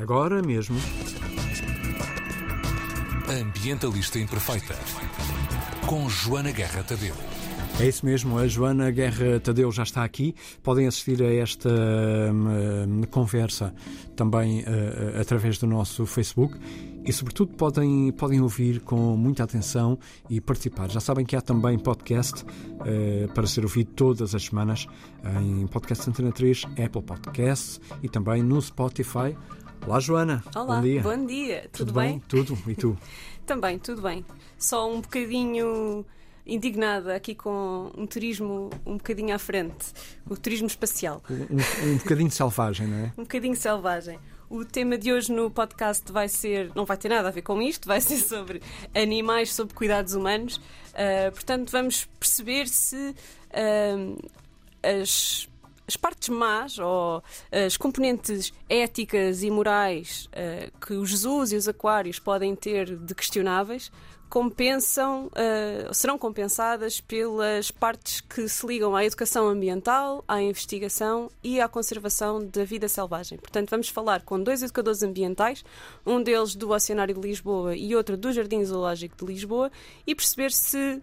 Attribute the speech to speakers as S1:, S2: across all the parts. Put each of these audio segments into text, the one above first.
S1: Agora mesmo.
S2: Ambientalista Imperfeita. Com Joana Guerra Tadeu.
S1: É isso mesmo, a Joana Guerra Tadeu já está aqui. Podem assistir a esta hum, conversa também uh, através do nosso Facebook e, sobretudo, podem, podem ouvir com muita atenção e participar. Já sabem que há também podcast uh, para ser ouvido todas as semanas em Podcast Antena 3, Apple Podcasts e também no Spotify. Olá, Joana.
S3: Olá,
S1: bom dia.
S3: Bom dia. Tudo,
S1: Tudo
S3: bem?
S1: Tudo. E tu?
S3: Também, tudo bem. Só um bocadinho indignada aqui com um turismo um bocadinho à frente, o turismo espacial.
S1: Um, um bocadinho selvagem, não é?
S3: Um bocadinho selvagem. O tema de hoje no podcast vai ser, não vai ter nada a ver com isto, vai ser sobre animais sob cuidados humanos. Uh, portanto, vamos perceber se uh, as, as partes más ou as componentes éticas e morais uh, que os Jesus e os aquários podem ter de questionáveis compensam, uh, serão compensadas pelas partes que se ligam à educação ambiental, à investigação e à conservação da vida selvagem. Portanto, vamos falar com dois educadores ambientais, um deles do Oceanário de Lisboa e outro do Jardim Zoológico de Lisboa, e perceber se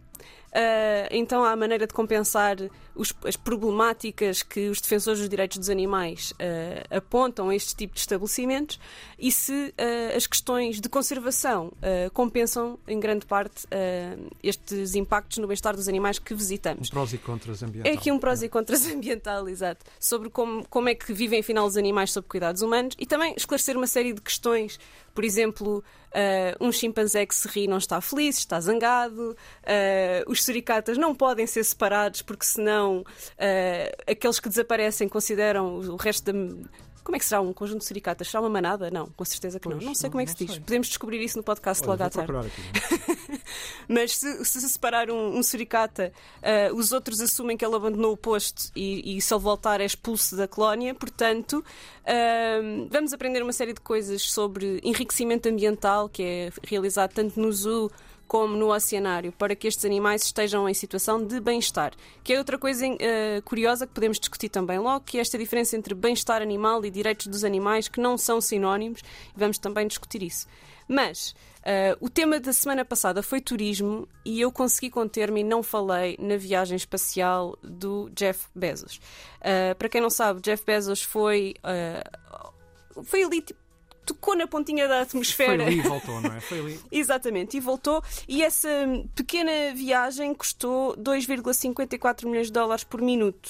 S3: então há a maneira de compensar os, as problemáticas que os defensores dos direitos dos animais uh, apontam a este tipo de estabelecimentos e se uh, as questões de conservação compensam em grande parte estes impactos no bem-estar dos animais que visitamos.
S1: Um prós e contras ambiental.
S3: É aqui um prós e contras ambiental, exato, sobre como, como é que vivem afinal os animais sob cuidados humanos e também esclarecer uma série de questões por exemplo, uh, um chimpanzé que se ri não está feliz, está zangado. Uh, os suricatas não podem ser separados porque senão uh, aqueles que desaparecem consideram o resto da como é que será um conjunto de suricatas? Será uma manada? Não, com certeza que não. Não sei como é que se diz. Sei. Podemos descobrir isso no podcast
S1: Olha,
S3: logo à
S1: tarde.
S3: Mas se, se, separar um, um suricata, uh, os outros assumem que ele abandonou o posto e, e se ele voltar é expulso da colónia. Portanto, uh, vamos aprender uma série de coisas sobre enriquecimento ambiental que é realizado tanto no zoo como no oceanário, para que estes animais estejam em situação de bem-estar. Que é outra coisa uh, curiosa que podemos discutir também logo, que é esta diferença entre bem-estar animal e direitos dos animais, que não são sinónimos, e vamos também discutir isso. Mas uh, o tema da semana passada foi turismo e eu consegui conter-me e não falei na viagem espacial do Jeff Bezos. Uh, para quem não sabe, Jeff Bezos foi, foi ali tipo, tocou na pontinha da atmosfera.
S1: Foi ali e voltou, não é? Foi ali.
S3: Exatamente, e voltou. E essa pequena viagem custou 2,54 milhões de dólares por minuto.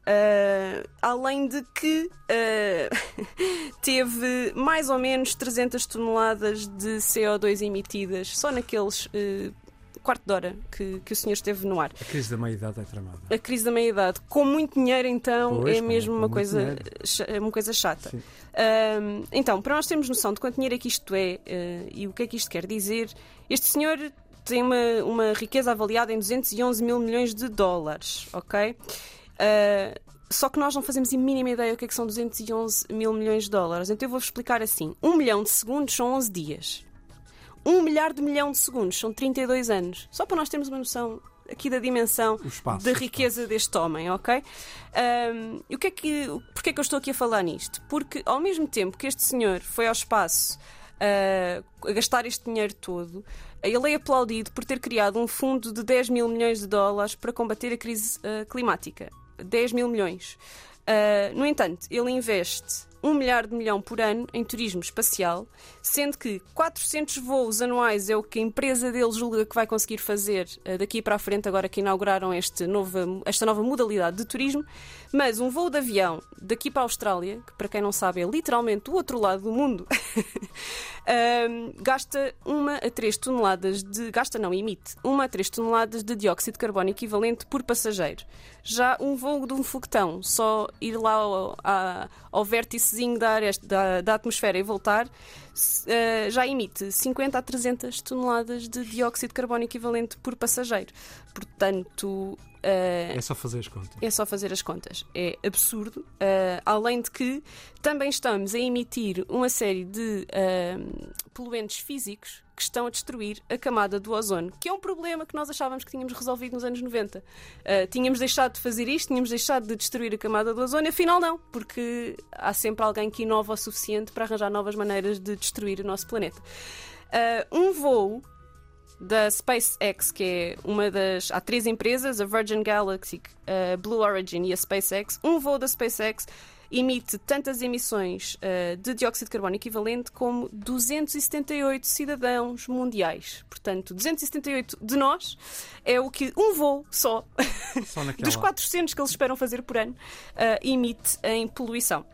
S3: Uh, além de que uh, teve mais ou menos 300 toneladas de CO2 emitidas só naqueles uh, quarto de hora que, que o senhor esteve no ar.
S1: A crise da meia-idade é tramada.
S3: A crise da meia-idade. Com muito dinheiro, então, pois, é mesmo uma coisa, é uma coisa chata. Um, então, para nós termos noção de quanto dinheiro é que isto é uh, e o que é que isto quer dizer, este senhor tem uma, uma riqueza avaliada em 211 mil milhões de dólares, ok? Uh, só que nós não fazemos a mínima ideia o que é que são 211 mil milhões de dólares. Então eu vou-vos explicar assim. Um milhão de segundos são 11 dias. Um milhar de milhão de segundos são 32 anos. Só para nós termos uma noção aqui da dimensão
S1: espaço,
S3: da riqueza deste homem, ok? Um, e o que é que, porquê é que eu estou aqui a falar nisto? Porque ao mesmo tempo que este senhor foi ao espaço uh, a gastar este dinheiro todo, ele é aplaudido por ter criado um fundo de 10 mil milhões de dólares para combater a crise uh, climática. 10 mil milhões. Uh, no entanto, ele investe 1 milhar de milhão por ano em turismo espacial, sendo que 400 voos anuais é o que a empresa dele julga que vai conseguir fazer uh, daqui para a frente, agora que inauguraram este novo, esta nova modalidade de turismo. Mas um voo de avião daqui para a Austrália, que para quem não sabe é literalmente o outro lado do mundo, uh, gasta uma a 3 toneladas de. gasta não, emite uma a 3 toneladas de dióxido de carbono equivalente por passageiro. Já um voo de um foguetão, só ir lá ao, ao vérticezinho da, da, da atmosfera e voltar, uh, já emite 50 a 300 toneladas de dióxido de carbono equivalente por passageiro. Portanto,
S1: Uh, é só fazer as contas.
S3: É só fazer as contas. É absurdo. Uh, além de que também estamos a emitir uma série de poluentes físicos que estão a destruir a camada do ozono, que é um problema que nós achávamos que tínhamos resolvido nos anos 90. Uh, tínhamos deixado de fazer isto, tínhamos deixado de destruir a camada do ozono, afinal não, porque há sempre alguém que inova o suficiente para arranjar novas maneiras de destruir o nosso planeta. Uh, um voo da SpaceX, que é uma das. Há três empresas, a Virgin Galaxy, a Blue Origin e a SpaceX. Um voo da SpaceX emite tantas emissões uh, de dióxido de carbono equivalente como 278 cidadãos mundiais. Portanto, 278 de nós é o que um voo só, só dos 400 que eles esperam fazer por ano uh, emite em poluição.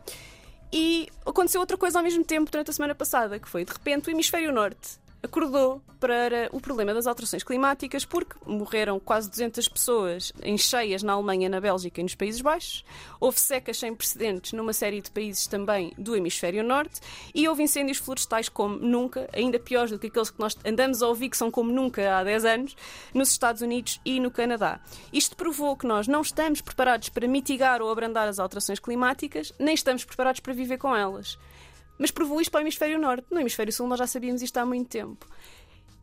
S3: E aconteceu outra coisa ao mesmo tempo durante a semana passada, que foi de repente o hemisfério norte acordou para o problema das alterações climáticas porque morreram quase 200 pessoas em cheias na Alemanha, na Bélgica e nos Países Baixos. Houve secas sem precedentes numa série de países também do hemisfério norte e houve incêndios florestais como nunca, ainda piores do que aqueles que nós andamos a ouvir que são como nunca há 10 anos, nos Estados Unidos e no Canadá. Isto provou que nós não estamos preparados para mitigar ou abrandar as alterações climáticas, nem estamos preparados para viver com elas mas provou isto para o hemisfério norte. No hemisfério sul nós já sabíamos isto há muito tempo.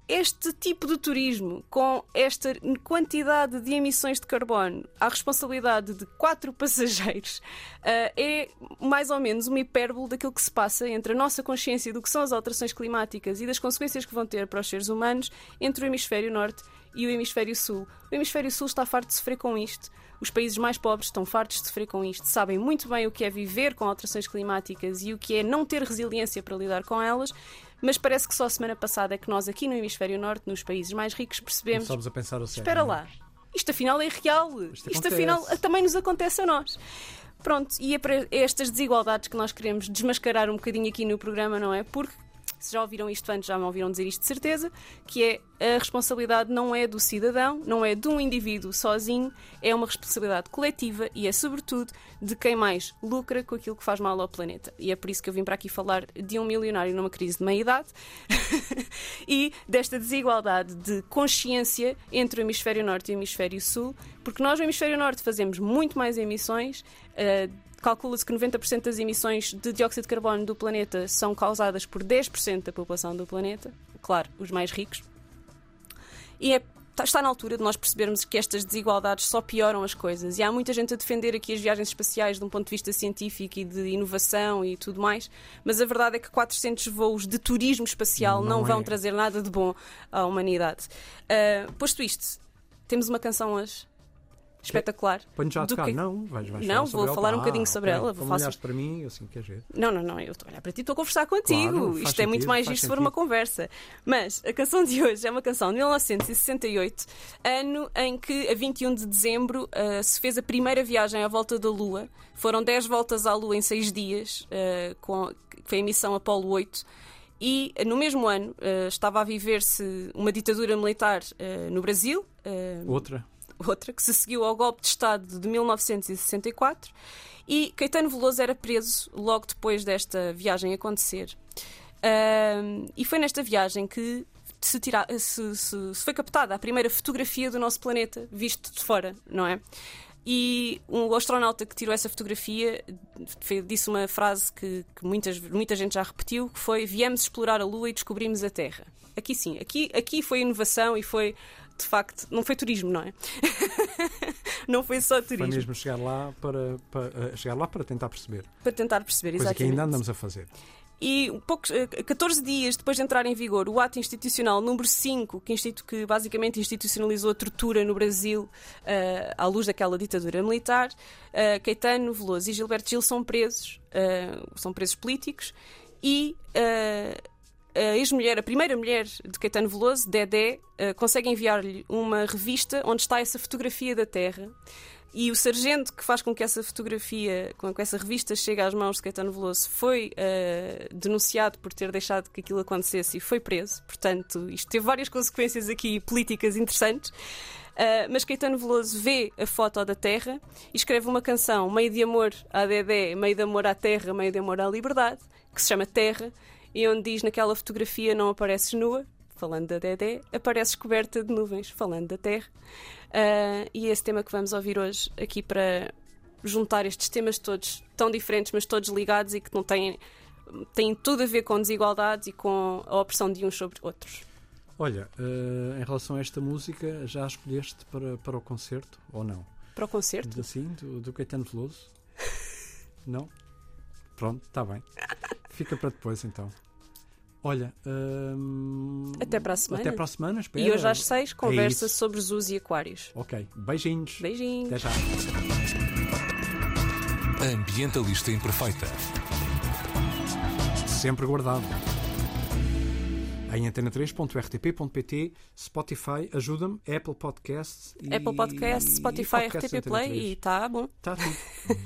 S3: Este tipo de turismo, com esta quantidade de emissões de carbono à responsabilidade de quatro passageiros, uh, é mais ou menos uma hipérbole daquilo que se passa entre a nossa consciência do que são as alterações climáticas e das consequências que vão ter para os seres humanos entre o hemisfério norte e o hemisfério sul. O hemisfério sul está farto de sofrer com isto. Os países mais pobres estão fartos de sofrer com isto, sabem muito bem o que é viver com alterações climáticas e o que é não ter resiliência para lidar com elas, mas parece que só a semana passada é que nós aqui no hemisfério norte, nos países mais ricos, percebemos.
S1: Começamos a pensar o sério,
S3: Espera
S1: é?
S3: lá, isto afinal é real. Isto, isto afinal também nos acontece a nós. Pronto, e é para estas desigualdades que nós queremos desmascarar um bocadinho aqui no programa, não é? Porque se já ouviram isto antes, já me ouviram dizer isto de certeza, que é a responsabilidade não é do cidadão, não é de um indivíduo sozinho, é uma responsabilidade coletiva e é, sobretudo, de quem mais lucra com aquilo que faz mal ao planeta. E é por isso que eu vim para aqui falar de um milionário numa crise de meia-idade e desta desigualdade de consciência entre o hemisfério norte e o hemisfério sul, porque nós no hemisfério norte fazemos muito mais emissões. Uh, Calcula-se que 90% das emissões de dióxido de carbono do planeta são causadas por 10% da população do planeta, claro, os mais ricos. E é está na altura de nós percebermos que estas desigualdades só pioram as coisas. E há muita gente a defender aqui as viagens espaciais de um ponto de vista científico e de inovação e tudo mais, mas a verdade é que 400 voos de turismo espacial não, não vão é. trazer nada de bom à humanidade. Uh, posto isto, temos uma canção hoje espetacular.
S1: Ponho já a tocar. Que... Não, vais, vais
S3: Não,
S1: vou
S3: falar um bocadinho sobre
S1: ah,
S3: ela. Vou
S1: falar para mim, assim, quer ver?
S3: Não, não, não, eu estou a olhar para ti, estou a conversar contigo. Isto é muito mais isto se for uma conversa. Mas a canção de hoje é uma canção de 1968, ano em que, a 21 de dezembro, uh, se fez a primeira viagem à volta da Lua. Foram 10 voltas à Lua em 6 dias, uh, com, foi a missão Apollo 8. E no mesmo ano uh, estava a viver-se uma ditadura militar no Brasil.
S1: Outra
S3: outra, que se seguiu ao golpe de Estado de 1964 e Caetano Veloso era preso logo depois desta viagem acontecer. Uh, e foi nesta viagem que se, tira, se, se, se, foi captada a primeira fotografia do nosso planeta visto de fora, não é? E um astronauta que tirou essa fotografia disse uma frase que, que muitas, muita gente já repetiu, que foi viemos explorar a Lua e descobrimos a Terra. Aqui sim, aqui, aqui foi inovação e foi de facto, não foi turismo, não é? não foi só turismo.
S1: Foi mesmo chegar lá para, para, eh, chegar lá para tentar perceber.
S3: Para tentar perceber,
S1: Coisa
S3: exatamente.
S1: que ainda andamos a fazer.
S3: E poucos, 14 eh, dias depois de entrar em vigor o ato institucional número 5, que, institu que basicamente institucionalizou a tortura no Brasil uh, à luz daquela ditadura militar, uh, Caetano Veloso e Gilberto Gil são presos, uh, são presos políticos e a ex-mulher, a primeira mulher de Caetano Veloso, Dedé, uh, consegue enviar-lhe uma revista onde está essa fotografia da Terra. E o sargento que faz com que essa fotografia, com que essa revista chegue às mãos de Caetano Veloso, foi uh, denunciado por ter deixado que aquilo acontecesse e foi preso. Portanto, isto teve várias consequências aqui políticas interessantes. Uh, mas Caetano Veloso vê a foto da Terra e escreve uma canção meio de amor à Dedé, meio de amor à Terra, meio de amor à liberdade, que se chama Terra, e onde diz naquela fotografia não apareces nua, falando da Dedé, apareces coberta de nuvens, falando da Terra. Uh, e esse tema que vamos ouvir hoje aqui para juntar estes temas todos tão diferentes, mas todos ligados e que não têm, têm tudo a ver com desigualdades e com a opressão de uns sobre outros.
S1: Olha, uh, em relação a esta música, já a escolheste para, para o concerto ou não?
S3: Para o concerto?
S1: Assim, do, do Caetano Veloso? não? Pronto, está bem. Fica para depois então. Olha, hum,
S3: até para a semana.
S1: Até para a semana, espera.
S3: E hoje às seis, é conversa é sobre zoos e aquários.
S1: Ok, beijinhos.
S3: Beijinhos.
S1: Até já.
S2: Ambientalista Imperfeita.
S1: Sempre guardado. Em antena3.rtp.pt, Spotify, ajuda-me, Apple Podcasts
S3: e... Apple Podcasts, Spotify, RTP Play e está bom.
S1: Está tudo.